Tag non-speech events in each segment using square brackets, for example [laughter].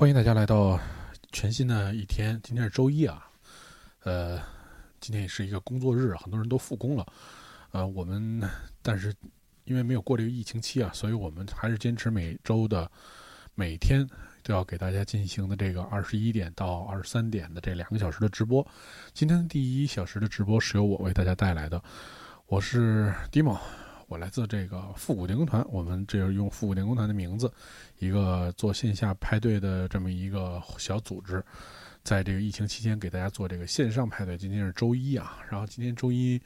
欢迎大家来到全新的一天。今天是周一啊，呃，今天也是一个工作日，很多人都复工了。呃，我们但是因为没有过这个疫情期啊，所以我们还是坚持每周的每天都要给大家进行的这个二十一点到二十三点的这两个小时的直播。今天第一小时的直播是由我为大家带来的，我是 Dimo。我来自这个复古电工团，我们这是用复古电工团的名字，一个做线下派对的这么一个小组织，在这个疫情期间给大家做这个线上派对。今天是周一啊，然后今天周一，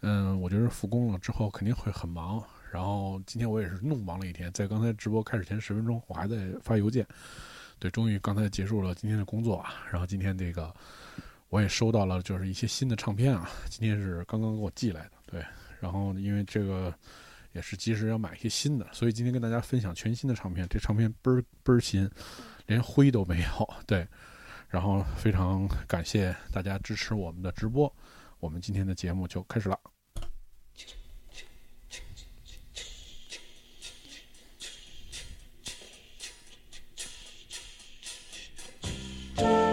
嗯，我觉得复工了之后肯定会很忙。然后今天我也是弄忙了一天，在刚才直播开始前十分钟，我还在发邮件。对，终于刚才结束了今天的工作啊。然后今天这个我也收到了，就是一些新的唱片啊，今天是刚刚给我寄来的。对。然后，因为这个也是及时要买一些新的，所以今天跟大家分享全新的唱片。这唱片倍儿倍儿新，连灰都没有。对，然后非常感谢大家支持我们的直播，我们今天的节目就开始了。[laughs]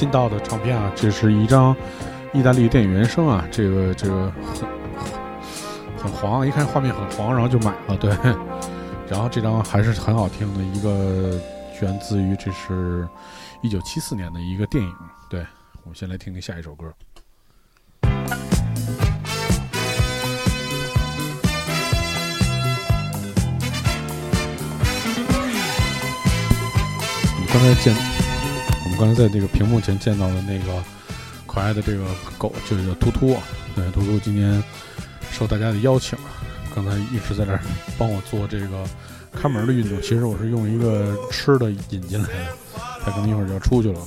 新到的唱片啊，这是一张意大利电影原声啊，这个这个很很黄，一看画面很黄，然后就买了。对，然后这张还是很好听的一个，源自于这是一九七四年的一个电影。对，我们先来听听下一首歌。你刚才见。刚才在这个屏幕前见到的那个可爱的这个狗就叫突突，对，突突今天受大家的邀请，刚才一直在这儿帮我做这个看门的运动。其实我是用一个吃的引进来的，他可能一会儿就要出去了。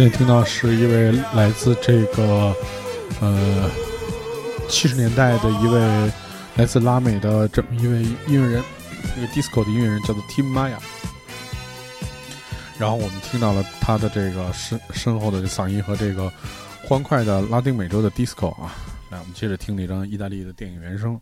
现在听到是一位来自这个呃七十年代的一位来自拉美的这么一位音乐人，一个 disco 的音乐人叫做 Tim Maya。然后我们听到了他的这个身身后的嗓音和这个欢快的拉丁美洲的 disco 啊。来，我们接着听那张意大利的电影原声。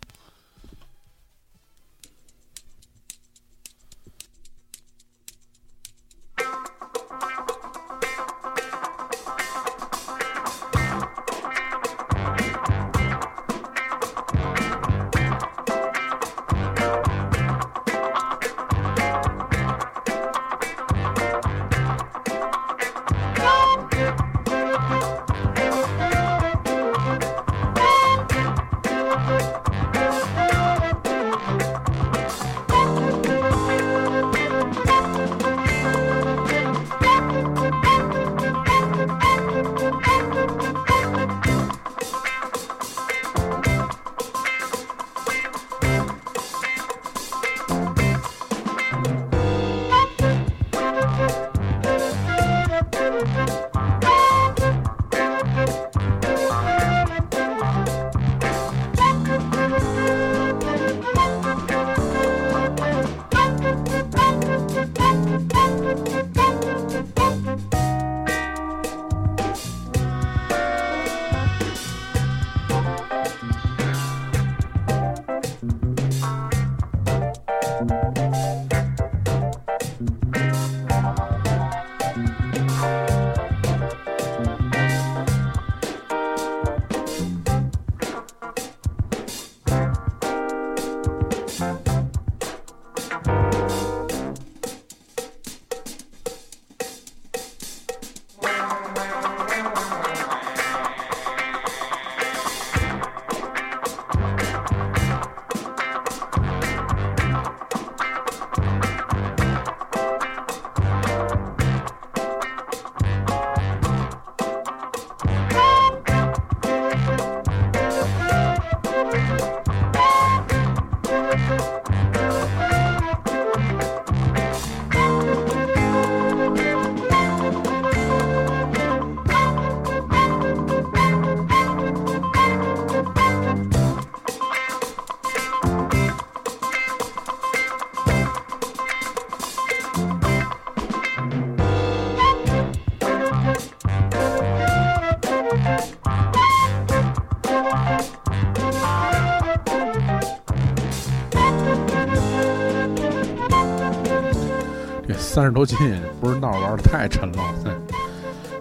三十多斤不是闹着玩的，太沉了。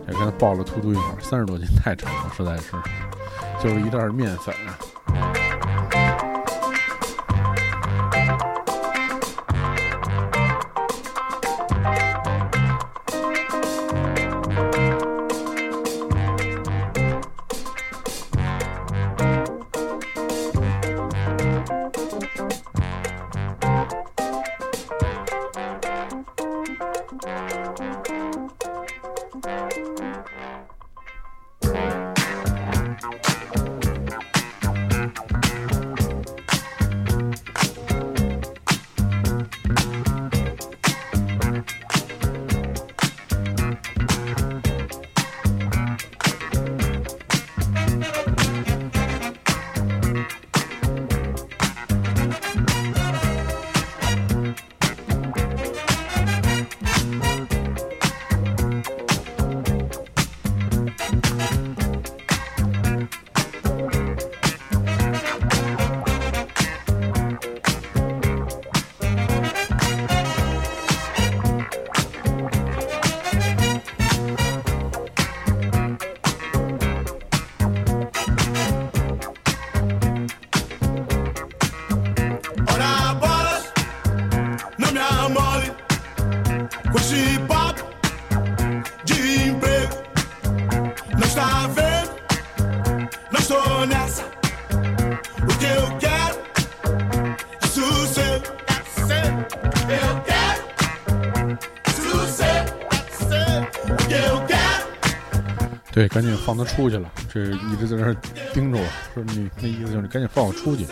也跟他抱了突突一会儿，三十多斤太沉了，实在是，就是一袋面粉。对，赶紧放他出去了。这一直在那儿盯着我，说你那意思就是你赶紧放我出去，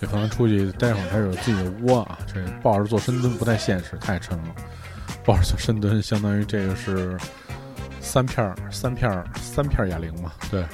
就放他出去，待会儿他有自己的窝啊。这抱着做深蹲不太现实，太沉了。抱着做深蹲，相当于这个是三片儿三片儿三片哑铃嘛？对。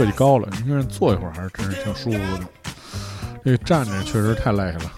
设计高了，你看坐一会儿还是真是挺舒服的。这站着确实太累了。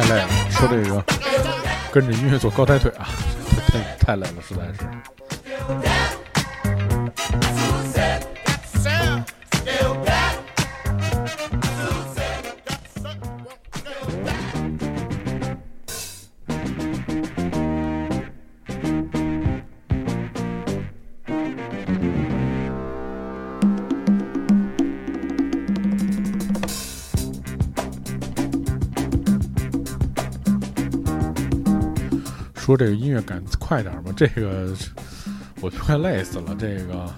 太累了，说这个跟着音乐做高抬腿啊，太 [laughs] 太累了，实在是。说这个音乐感快点吧，[laughs] 这个我都快累死了。这个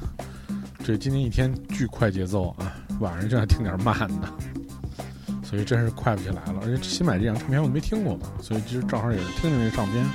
这今天一天巨快节奏啊，晚上就想听点慢的，所以真是快不起来了。而且新买这张唱片我没听过嘛，所以其实正好也是听听这唱片。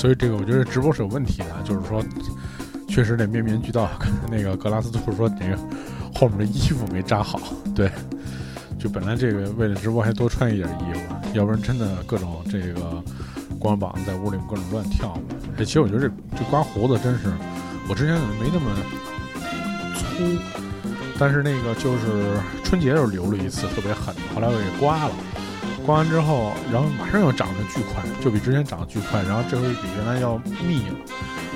所以这个我觉得直播是有问题的，就是说确实得面面俱到。[laughs] 那个格拉斯兔说那个后面的衣服没扎好，[laughs] 对，就本来这个为了直播还多穿一点衣服，要不然真的各种这个光膀子在屋里各种乱跳。哎其实我觉得这这刮胡子真是，我之前怎么没那么粗，但是那个就是春节时候留了一次特别狠，后来我给刮了。刮完之后，然后马上又长得巨快，就比之前长得巨快，然后这回比原来要密了，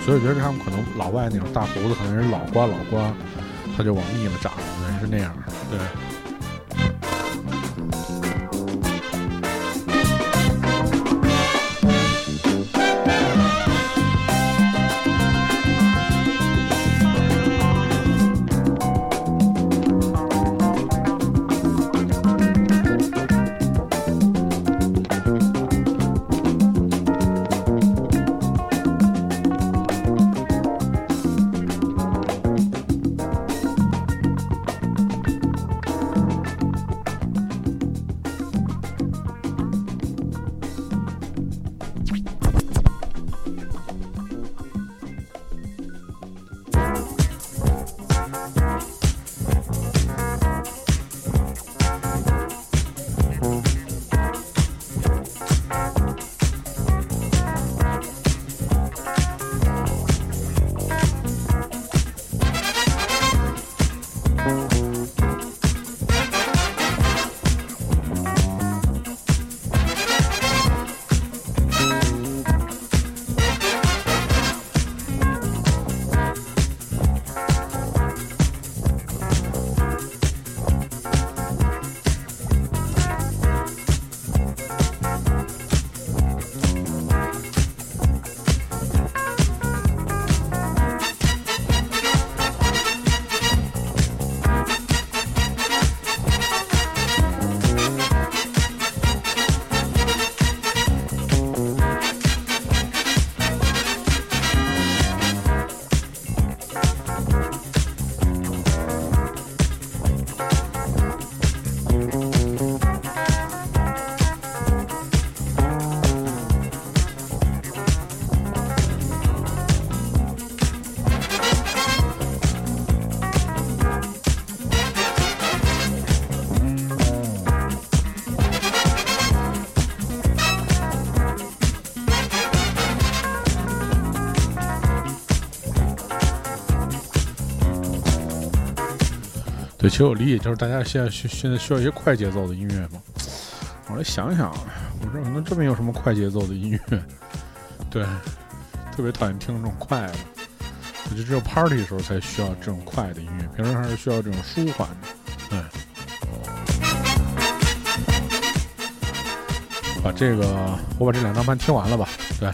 所以我觉得他们可能老外那种大胡子可能是老刮老刮，他就往密了长，可能是那样，对。对其实我理解就是大家现在需现在需要一些快节奏的音乐嘛。我来想想，我这可能这边有什么快节奏的音乐？对，特别讨厌听这种快的。我觉得只有 party 的时候才需要这种快的音乐，平时还是需要这种舒缓的。对，把这个我把这两张盘听完了吧？对。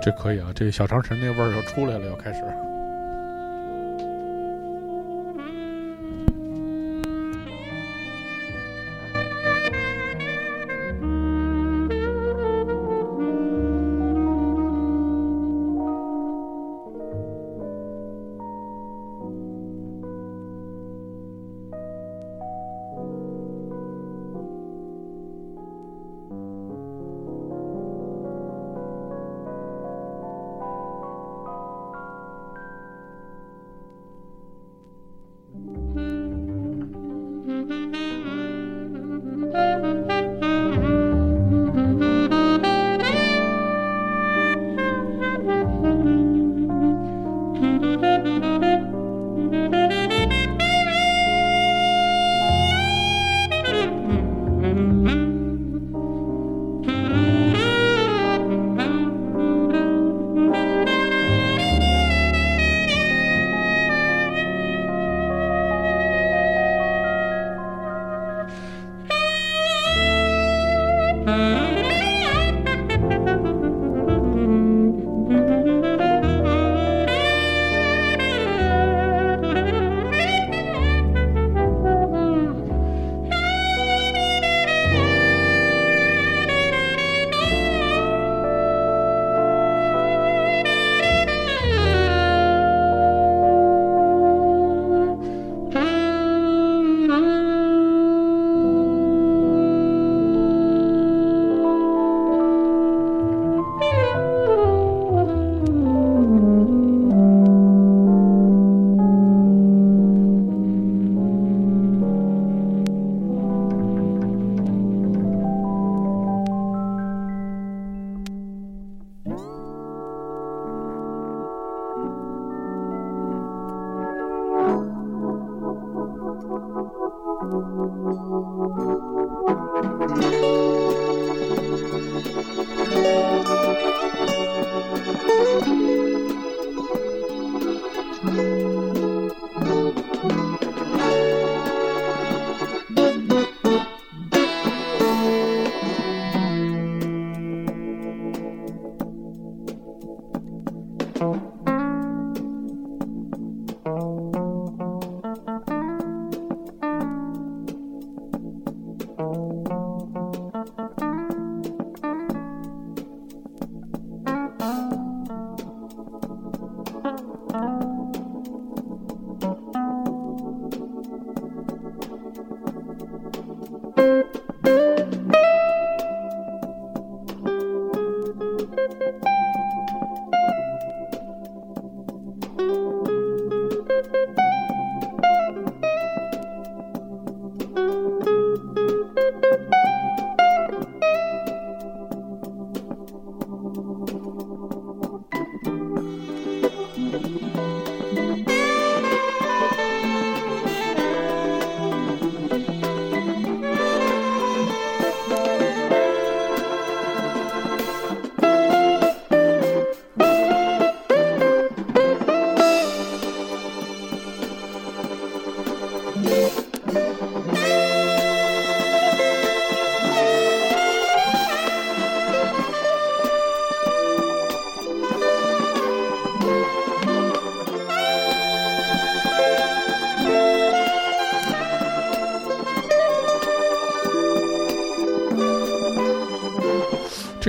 这可以啊，这小长城那味儿又出来了，又开始。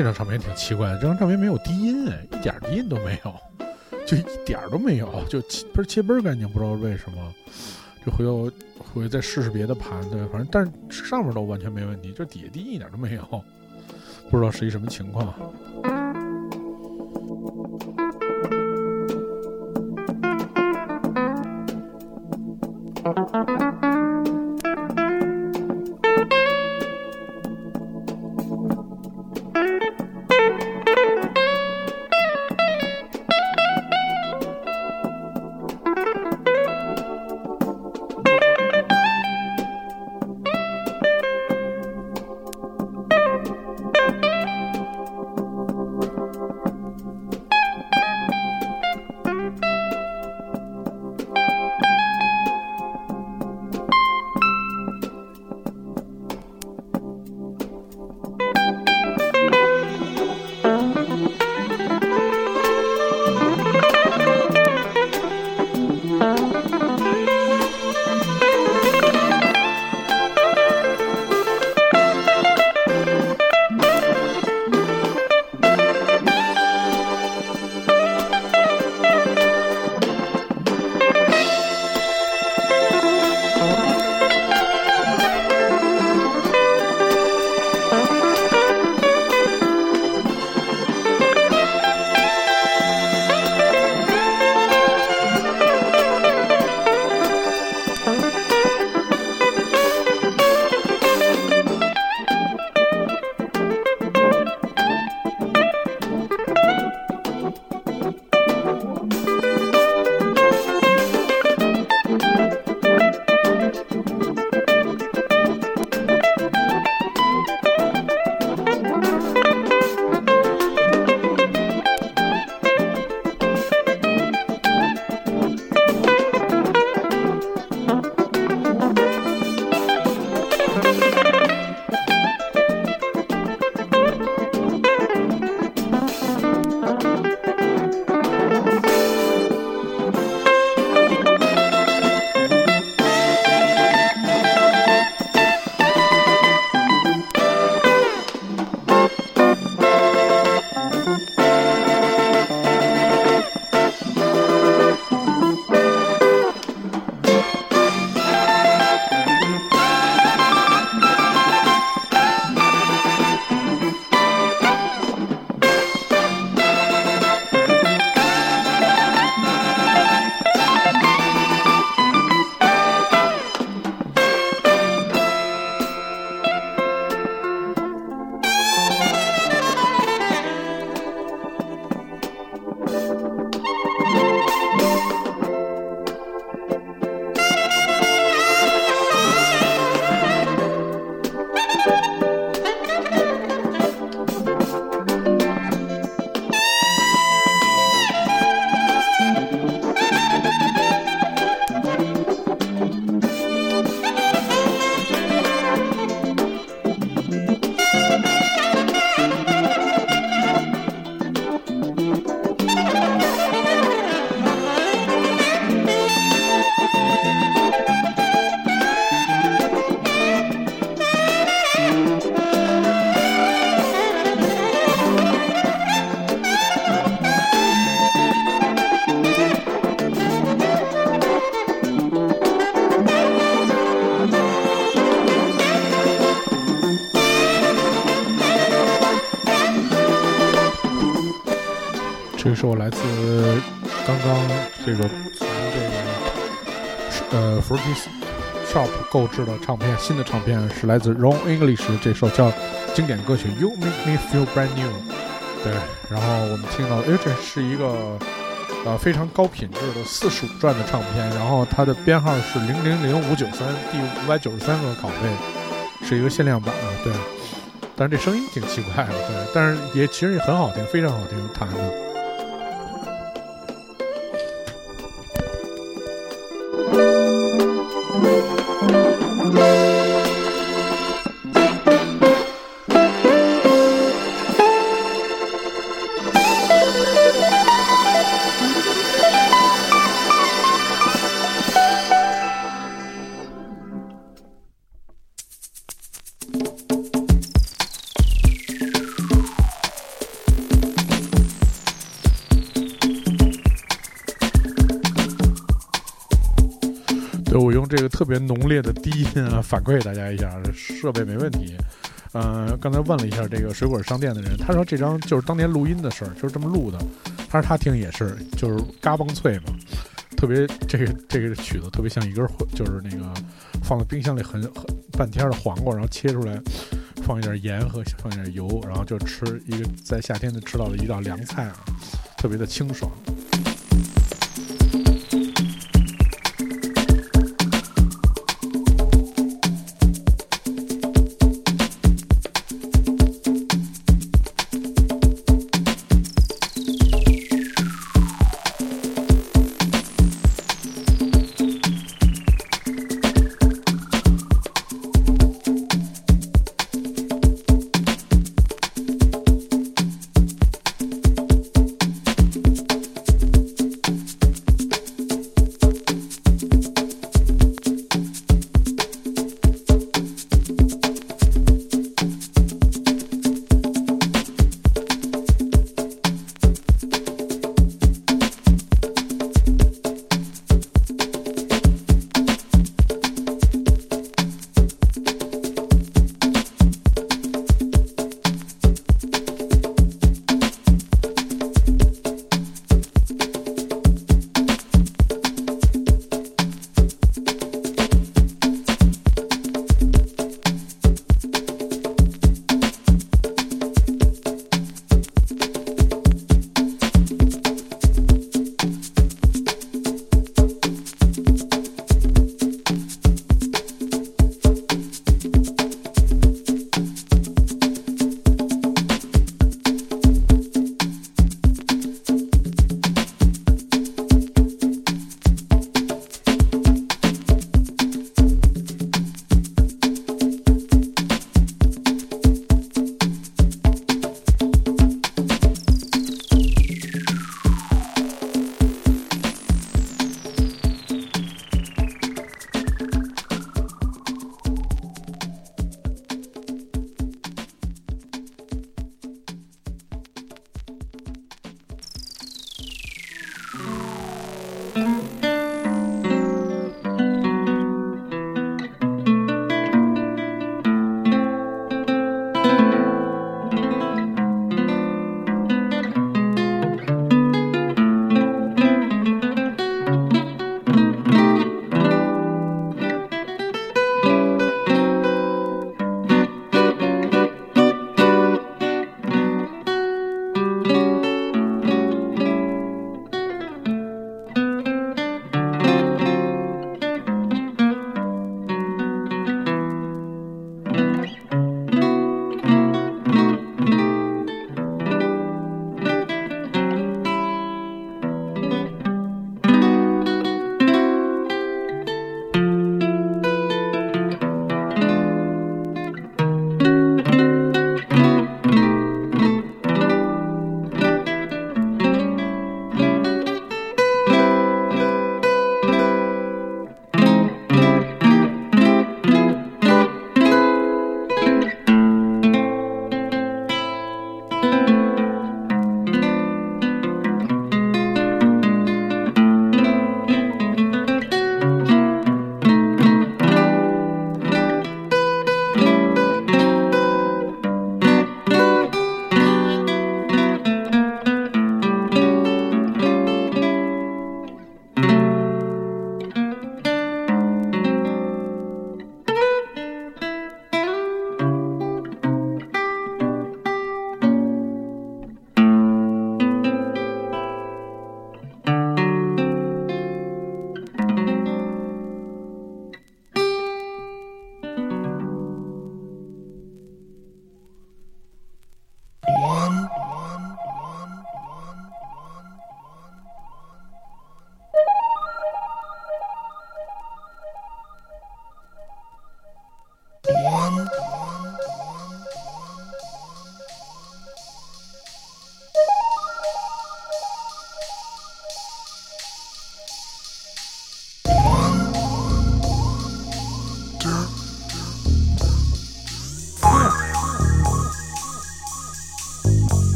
这张唱片挺奇怪的，这张唱片没有低音，哎，一点低音都没有，就一点儿都没有，就切不是切倍干净，不知道为什么。就回头回再试试别的盘，对，反正但是上面都完全没问题，就底下低音一点都没有，不知道是一什么情况。Shop 购置的唱片，新的唱片是来自 Ron English 这首叫经典歌曲 You Make Me Feel Brand New。对，然后我们听到，哎，这是一个呃非常高品质的四十五转的唱片，然后它的编号是零零零五九三，第五百九十三个拷贝，是一个限量版啊，对。但是这声音挺奇怪的，对，但是也其实也很好听，非常好听，弹的。的低音啊，反馈大家一下，设备没问题。嗯，刚才问了一下这个水果商店的人，他说这张就是当年录音的事儿，就是这么录的。他说他听也是，就是嘎嘣脆嘛，特别这个这个曲子特别像一根，就是那个放在冰箱里很很半天的黄瓜，然后切出来，放一点盐和放一点油，然后就吃一个在夏天就吃到的一道凉菜啊，特别的清爽。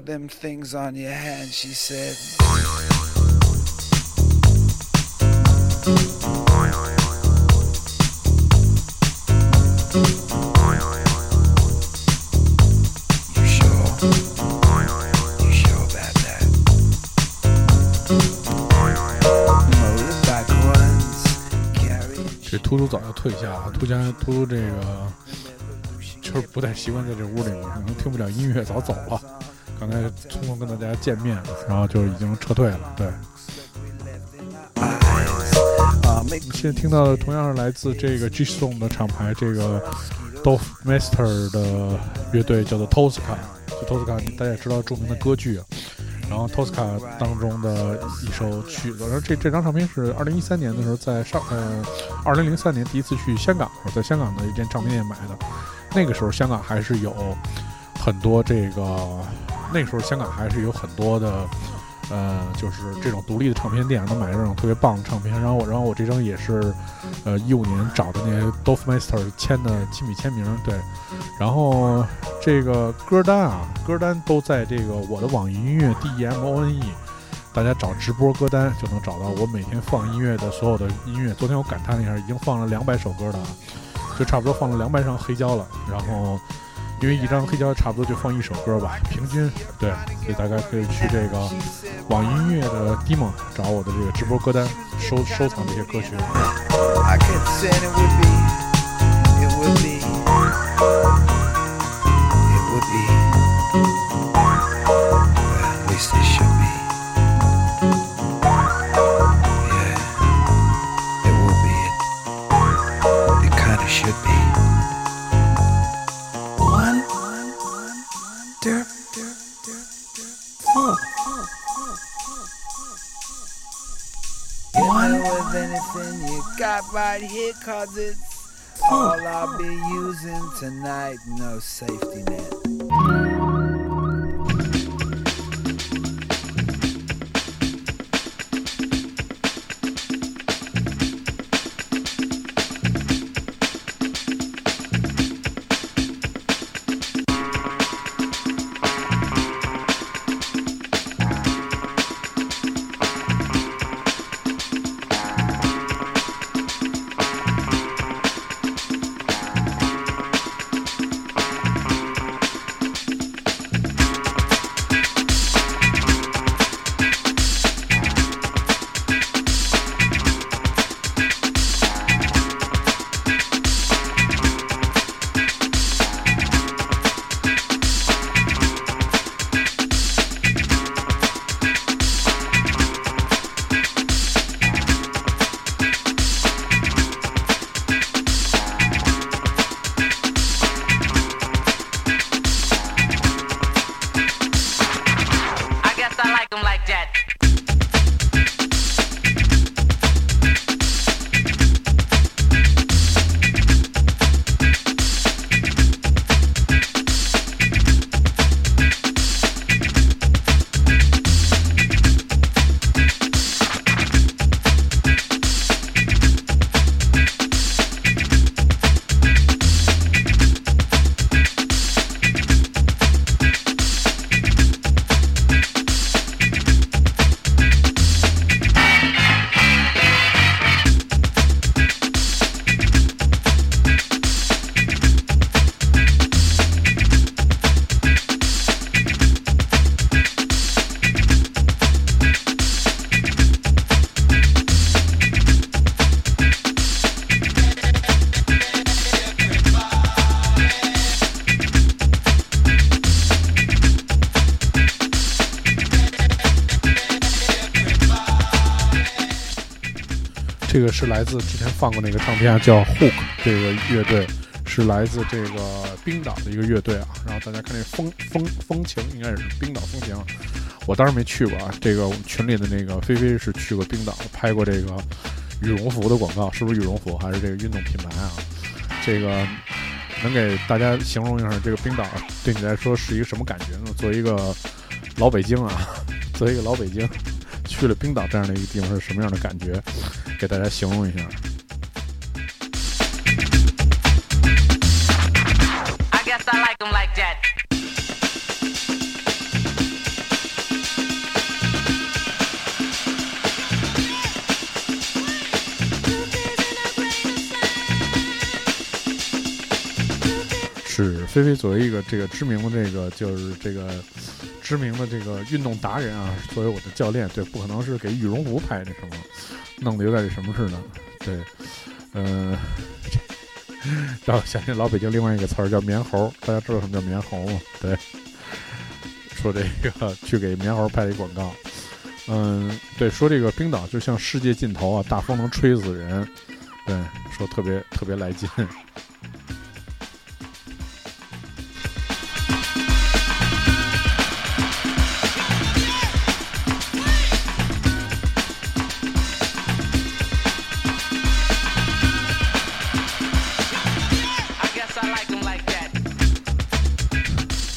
Them things on your hand, she said. You sure? You sure about that? Motorbike runs, carry. 这秃秃早就退下了，秃家秃秃这个就是不太习惯在这屋里面，可能听不了音乐，早走了。刚才匆匆跟大家见面，然后就已经撤退了。对，啊现在听到的同样是来自这个 G Song 的厂牌，这个 Dolph Master 的乐队叫做 Tosca。就 Tosca，大家也知道著名的歌剧，然后 Tosca 当中的一首曲子。然后这这张唱片是二零一三年的时候在上呃，二零零三年第一次去香港，在香港的一间唱片店买的。那个时候香港还是有很多这个。那时候香港还是有很多的，呃，就是这种独立的唱片店，能买这种特别棒的唱片。然后我，然后我这张也是，呃，一五年找的那些 Dolph Master 签的亲笔签名，对。然后这个歌单啊，歌单都在这个我的网易音乐 D E M O N E，大家找直播歌单就能找到我每天放音乐的所有的音乐。昨天我感叹了一下，已经放了两百首歌了，就差不多放了两百张黑胶了。然后。因为一张黑胶差不多就放一首歌吧，平均对，所以大家可以去这个网音乐的 demo 找我的这个直播歌单，收收藏这些歌曲。Right here, cause it's oh. all I'll be using tonight. No safety net. 这个是来自之前放过那个唱片，叫 Hook 这个乐队，是来自这个冰岛的一个乐队啊。然后大家看这风风风情，应该是冰岛风情。我当然没去过啊，这个我们群里的那个菲菲是去过冰岛，拍过这个羽绒服的广告，是不是羽绒服还是这个运动品牌啊？这个能给大家形容一下这个冰岛对你来说是一个什么感觉呢？作为一个老北京啊，作为一个老北京。去了冰岛这样的一个地方是什么样的感觉？给大家形容一下。是菲菲作为一个这个知名的这个就是这个。知名的这个运动达人啊，作为我的教练，对，不可能是给羽绒服拍那什么，弄得有点什么似的，对，嗯，让我想起老北京另外一个词儿叫棉猴，大家知道什么叫棉猴吗？对，说这个去给棉猴拍一广告，嗯，对，说这个冰岛就像世界尽头啊，大风能吹死人，对，说特别特别来劲。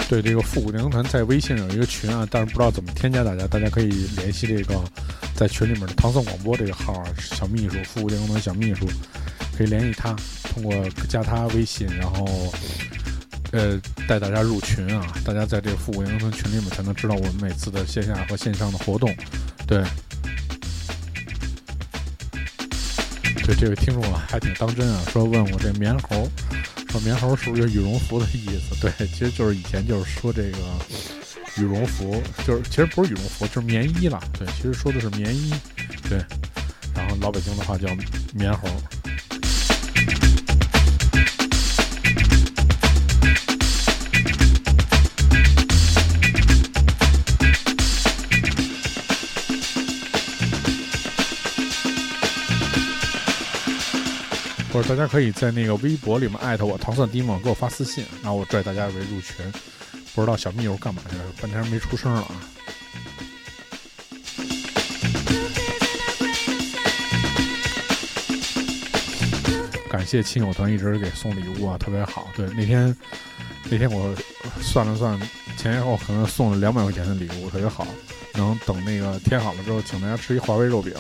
对这个复古灵团在微信上有一个群啊，但是不知道怎么添加大家，大家可以联系这个在群里面的唐宋广播这个号啊，小秘书复古灵团小秘书，可以联系他，通过加他微信，然后呃带大家入群啊，大家在这个复古灵团群里面才能知道我们每次的线下和线上的活动。对，对这位听众啊还挺当真啊，说问我这棉猴。棉猴是不是羽绒服的意思？对，其实就是以前就是说这个羽绒服，就是其实不是羽绒服，就是棉衣了。对，其实说的是棉衣。对，然后老北京的话叫棉猴。大家可以在那个微博里面艾特我糖蒜 Dimo，给我发私信，然后我拽大家为入群。不知道小蜜友干嘛去了，半天没出声了啊！感谢亲友团一直给送礼物啊，特别好。对，那天那天我算了算，前前后可能送了两百块钱的礼物，特别好。能等那个天好了之后，请大家吃一华为肉饼。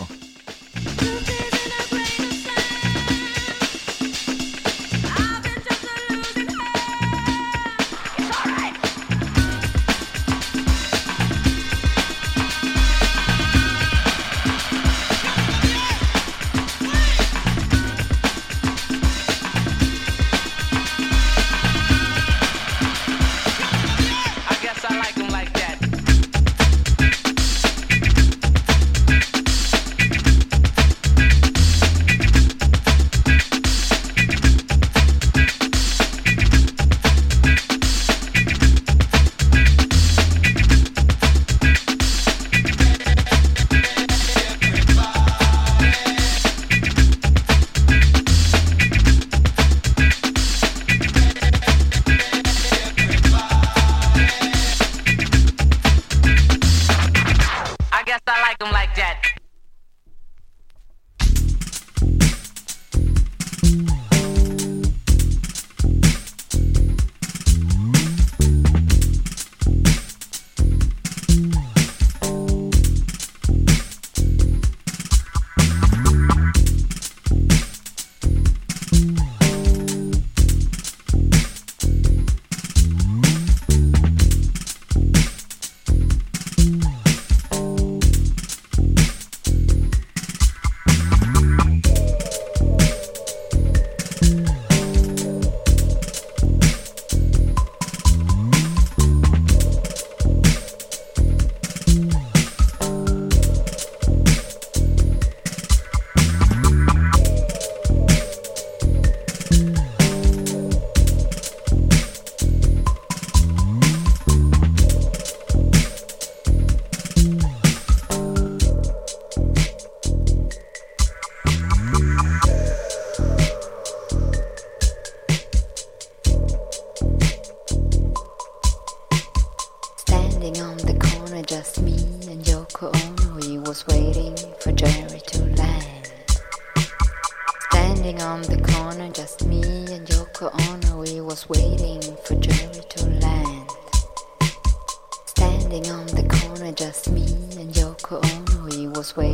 Was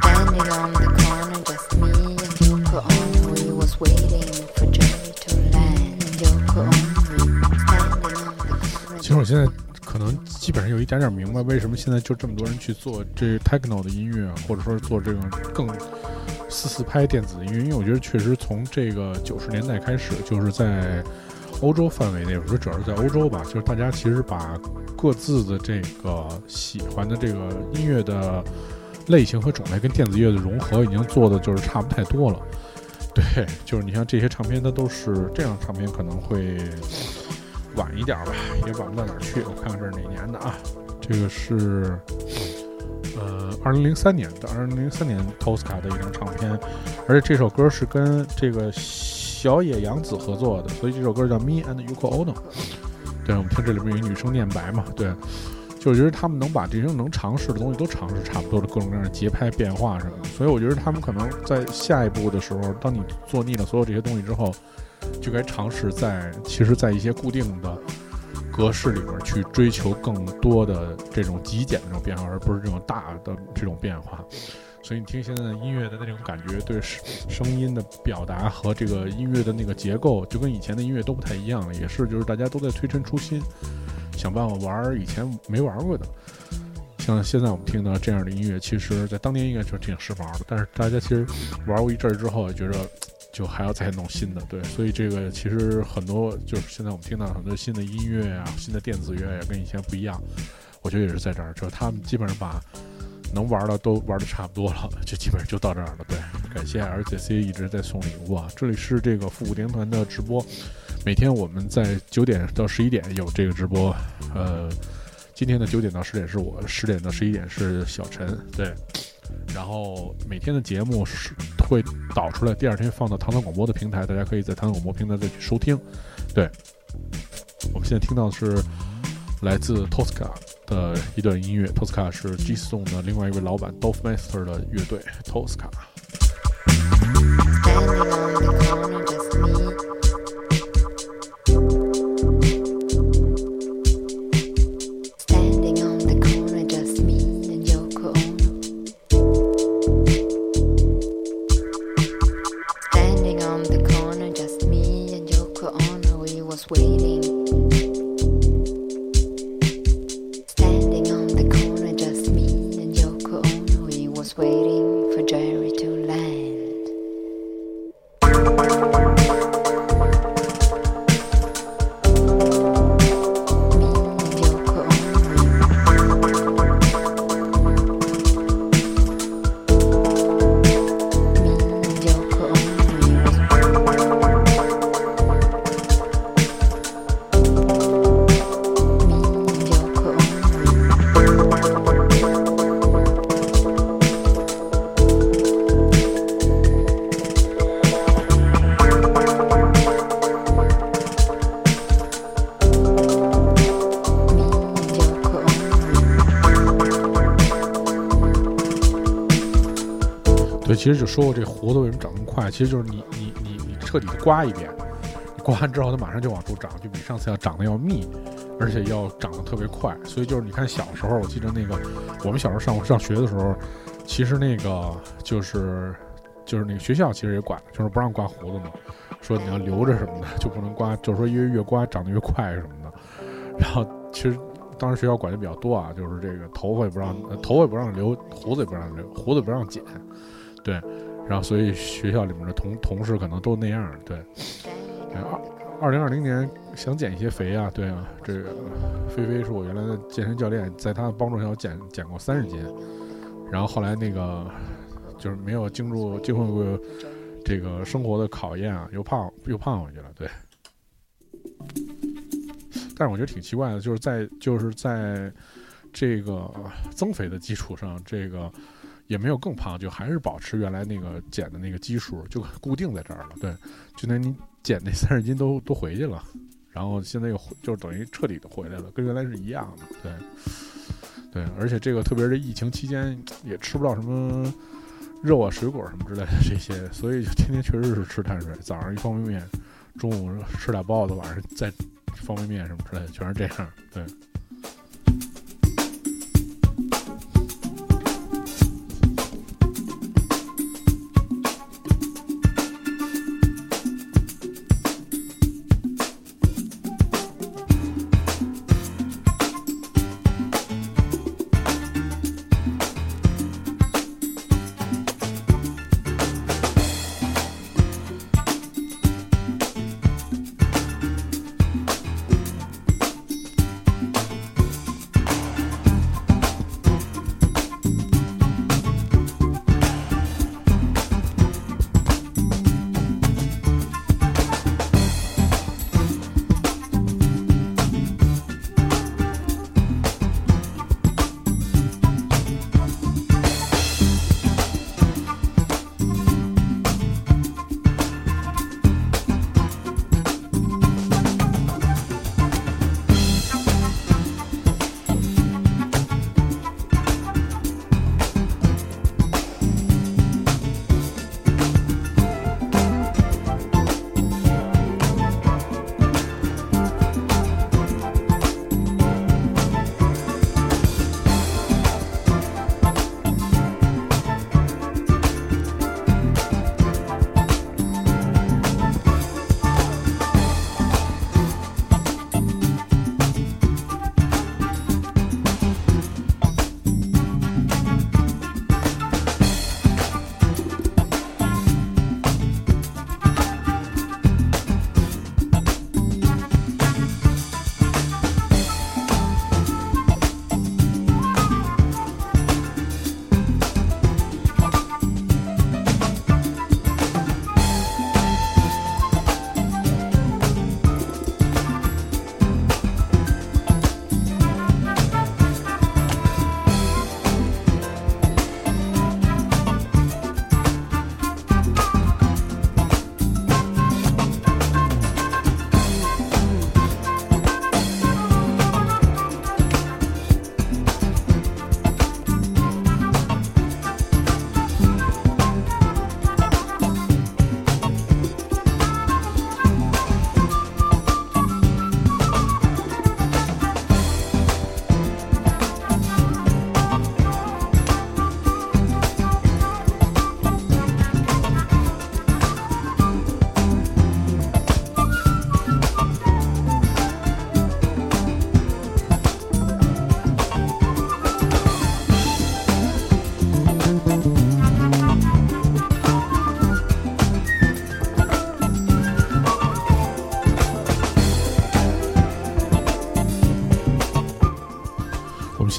standing on the corner. 其实我现在可能基本上有一点点明白，为什么现在就这么多人去做这 techno 的音乐，或者说是做这种更四四拍电子音乐，因为我觉得确实从这个九十年代开始，就是在欧洲范围内，我说主要是在欧洲吧，就是大家其实把各自的这个喜欢的这个音乐的类型和种类跟电子乐的融合，已经做的就是差不太多了。对，就是你像这些唱片，它都是这样，唱片可能会晚一点吧，也晚不到哪儿去。我看看这是哪年的啊？这个是呃二零零三年的，二零零三年 Tosca 的一张唱片，而且这首歌是跟这个小野洋子合作的，所以这首歌叫 Me and Yuko Ono。对，我们听这里面有女生念白嘛？对，就我觉得他们能把这些能尝试的东西都尝试差不多的各种各样的节拍变化什么的，所以我觉得他们可能在下一步的时候，当你做腻了所有这些东西之后，就该尝试在其实，在一些固定的格式里边去追求更多的这种极简的这种变化，而不是这种大的这种变化。所以你听现在的音乐的那种感觉，对声声音的表达和这个音乐的那个结构，就跟以前的音乐都不太一样了。也是，就是大家都在推陈出新，想办法玩以前没玩过的。像现在我们听到这样的音乐，其实在当年应该就挺时髦的，但是大家其实玩过一阵儿之后，觉着就还要再弄新的，对，所以这个其实很多就是现在我们听到很多新的音乐啊、新的电子乐也，跟以前不一样。我觉得也是在这儿，就是他们基本上把能玩的都玩的差不多了，就基本上就到这儿了。对，感谢而且 C 一直在送礼物啊！这里是这个复古电团的直播，每天我们在九点到十一点有这个直播，呃，今天的九点到十点是我，十点到十一点是小陈，对。然后每天的节目是会导出来，第二天放到唐唐广播的平台，大家可以在唐唐广播平台再去收听。对，我们现在听到的是来自 Tosca 的一段音乐，Tosca 是 G Stone 的另外一位老板 Dolph Master 的乐队 Tosca。其实就说过这胡子为什么长那么快，其实就是你你你你彻底的刮一遍，你刮完之后它马上就往出长，就比上次要长得要密，而且要长得特别快。所以就是你看小时候，我记得那个我们小时候上上学的时候，其实那个就是就是那个学校其实也管，就是不让刮胡子嘛，说你要留着什么的，就不能刮，就是说因为越刮长得越快什么的。然后其实当时学校管的比较多啊，就是这个头发也不让，头发也不让留，胡子也不让留，胡子不让剪，然后所以学校里面的同同事可能都那样，对。二二零二零年想减一些肥啊，对啊，这个菲菲是我原来的健身教练，在他的帮助下我减减过三十斤，然后后来那个就是没有经住经过这个生活的考验啊，又胖又胖回去了，对。但是我觉得挺奇怪的，就是在就是在这个增肥的基础上，这个也没有更胖，就还是保持原来那个减的那个基数，就固定在这儿了。对，就那你减那三十斤都都回去了，然后现在又就等于彻底的回来了，跟原来是一样的。对，对，而且这个特别是疫情期间也吃不到什么肉啊、水果什么之类的这些，所以就天天确实是吃碳水，早上一方便面，中午吃俩包子，晚上再方便面什么之类的，全是这样。对。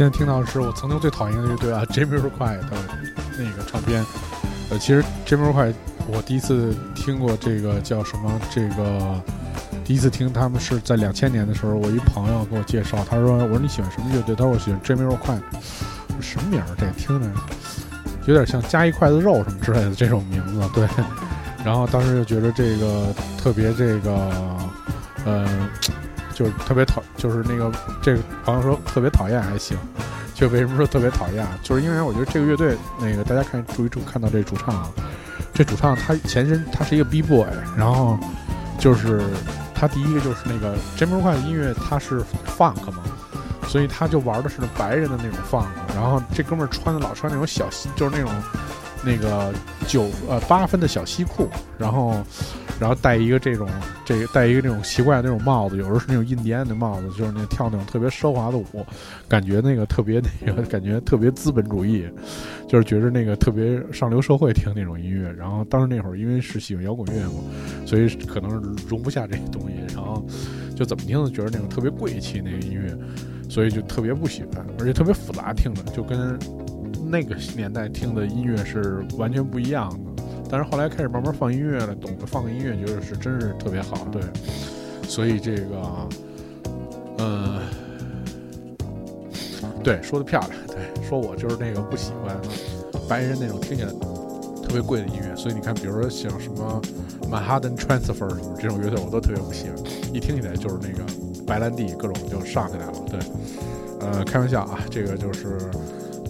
现在听到的是我曾经最讨厌的乐队啊，[laughs] Jamiroquai 的那个唱片。呃，其实 Jamiroquai 我第一次听过这个叫什么？这个第一次听他们是在两千年的时候，我一朋友给我介绍，他说：“我说你喜欢什么乐队？”他说：“我喜欢 Jamiroquai。”我说什么名儿？这听着有点像加一筷子肉什么之类的这种名字，[laughs] 对。然后当时就觉得这个特别这个，呃，就是特别讨，就是那个这个朋友说特别讨厌还行，就为什么说特别讨厌啊？就是因为我觉得这个乐队那个大家看注意注看到这主唱啊，这主唱他前身他是一个 B boy，然后就是他第一个就是那个 Jimmy 快的音乐他是 funk 嘛，所以他就玩的是白人的那种 funk，然后这哥们儿穿的老穿那种小，就是那种那个九呃八分的小西裤，然后然后戴一个这种这个戴一个那种奇怪的那种帽子，有时候是那种印第安的帽子，就是那跳那种特别奢华的舞，感觉那个特别那个感觉特别资本主义，就是觉得那个特别上流社会听那种音乐。然后当时那会儿因为是喜欢摇滚乐嘛，所以可能是容不下这些东西，然后就怎么听都觉得那种特别贵气那个音乐，所以就特别不喜欢，而且特别复杂听着，就跟那个年代听的音乐是完全不一样的。但是后来开始慢慢放音乐了，懂得放个音乐，觉得是真是特别好，对。所以这个嗯，对，说的漂亮，对，说我就是那个不喜欢白人那种听起来特别贵的音乐，所以你看，比如说像什么 Manhattan Transfer 什么这种乐队，我都特别不喜欢，一听起来就是那个白兰地各种就上起来了，对，呃，开玩笑啊，这个就是，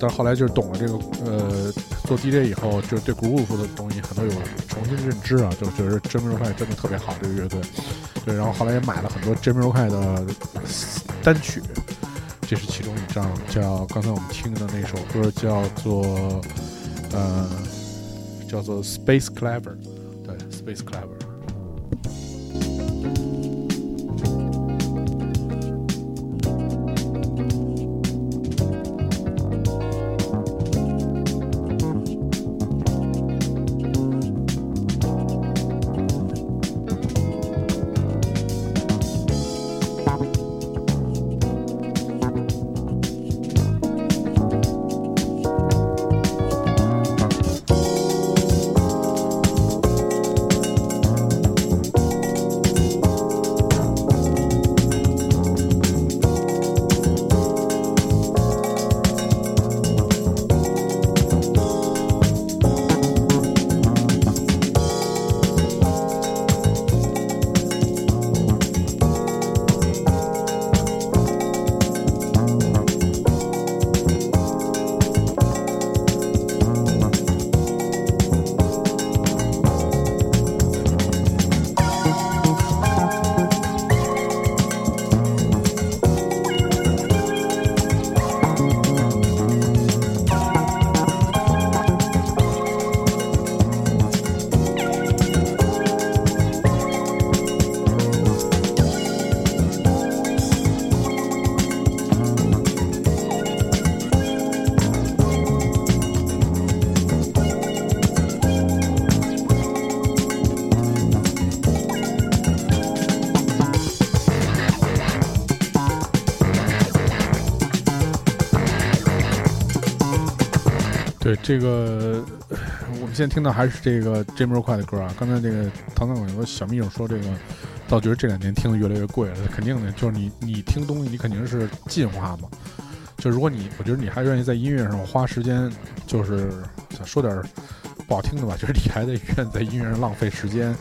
但后来就是懂了这个呃做 DJ 以后，就对 groove 的东西很多有重新认知啊，就觉得 j a m i r o q u i 真的特别好这个乐队，对，然后后来也买了很多 j a m i r o q u i 的单曲。这是其中一张，叫刚才我们听的那首歌叫做呃叫做 Space Clever，对，Space Clever。这个，我们现在听到还是这个 Jamiroquai 的歌啊。刚才这个唐唐有个小秘书说，这个倒觉得这两年听的越来越贵了。肯定的，就是你你听东西，你肯定是进化嘛。就如果你，我觉得你还愿意在音乐上花时间，就是想说点不好听的吧，就是你还得愿意在音乐上浪费时间，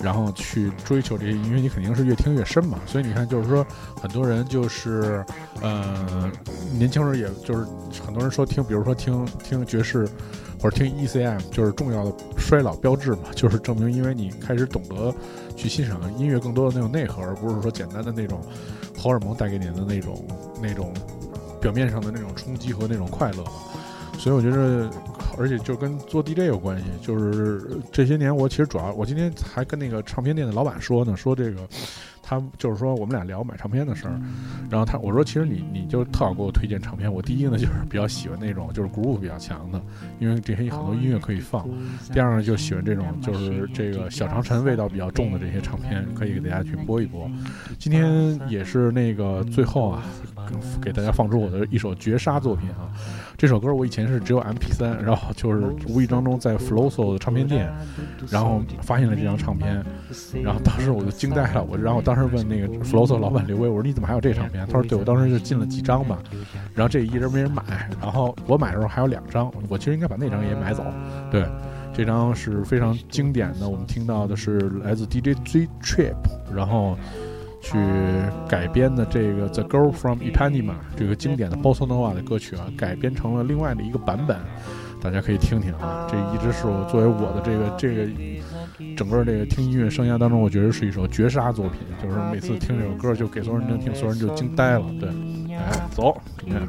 然后去追求这些音乐，你肯定是越听越深嘛。所以你看，就是说很多人就是，呃，年轻人也就是很多人说听，比如说听听爵士或者听 ECM，就是重要的衰老标志嘛，[laughs] 就是证明因为你开始懂得去欣赏音乐更多的那种内核，而不是说简单的那种荷尔蒙带给你的那种那种表面上的那种冲击和那种快乐嘛。所以我觉得，而且就跟做 DJ 有关系，就是这些年我其实主要，我今天还跟那个唱片店的老板说呢，说这个。他就是说我们俩聊买唱片的事儿，然后他我说其实你你就特好给我推荐唱片。我第一呢就是比较喜欢那种就是 groove 比较强的，因为这些很多音乐可以放。第二呢就喜欢这种就是这个小长城味道比较重的这些唱片，可以给大家去播一播。今天也是那个最后啊，给大家放出我的一首绝杀作品啊。这首歌我以前是只有 M P 三然后就是无意当中在 Floso 的唱片店，然后发现了这张唱片，然后当时我就惊呆了。我然后当时问那个 Floso 老板刘威，我说你怎么还有这唱片？他说对，我当时就进了几张吧，然后这一直没人买，然后我买的时候还有两张，我其实应该把那张也买走。对，这张是非常经典的，我们听到的是来自 DJ Z Trip，然后。去改编的这个《The Girl from Ipanema》这个经典的 Bossa Nova 的歌曲啊，改编成了另外的一个版本，大家可以听听啊。这一直是我作为我的这个这个整个这个听音乐生涯当中，我觉得是一首绝杀作品，就是每次听这首歌就给所有人听，所有人就惊呆了。对，哎，走，你看。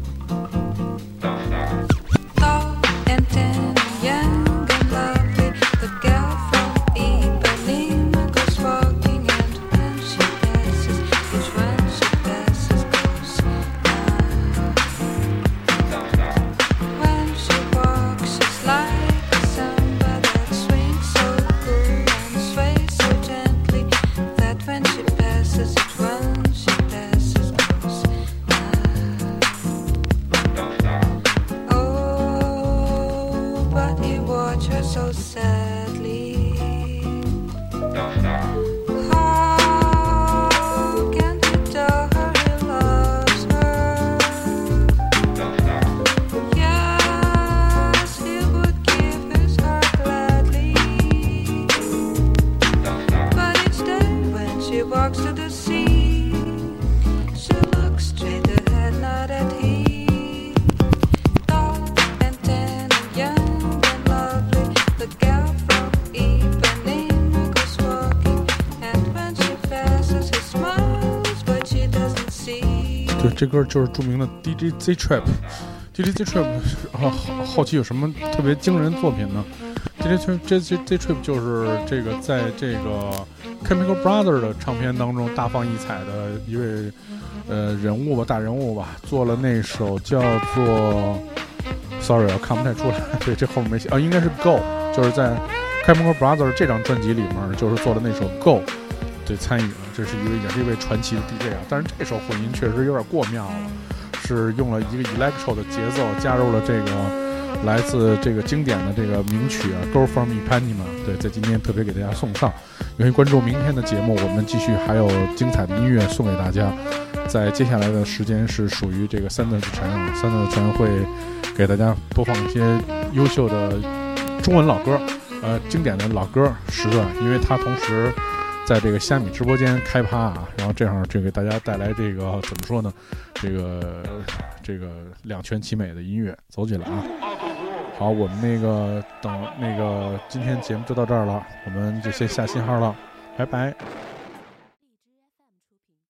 歌就是著名的 DJ Z Trap。DJ Z Trap 啊，后期有什么特别惊人作品呢？DJ Trap Z Z Z Trap 就是这个在这个 Chemical Brother 的唱片当中大放异彩的一位呃人物吧，大人物吧，做了那首叫做 Sorry，我看不太出来，对，这后面没写啊，应该是 Go，就是在 Chemical Brother 这张专辑里面，就是做了那首 Go，参与了，这是一位也是一位传奇的 DJ 啊，但是这首混音确实有点过妙了。是用了一个 electro 的节奏，加入了这个来自这个经典的这个名曲啊，《Go from Ipanema》。对，在今天特别给大家送上。愿意关注明天的节目，我们继续还有精彩的音乐送给大家。在接下来的时间是属于这个三段之晨啊，三段之晨会给大家播放一些优秀的中文老歌，呃，经典的老歌时段，因为它同时。在这个虾米直播间开趴啊，然后这样就给大家带来这个怎么说呢？这个这个两全其美的音乐，走起来啊！好，我们那个等那个今天节目就到这儿了，我们就先下信号了，拜拜。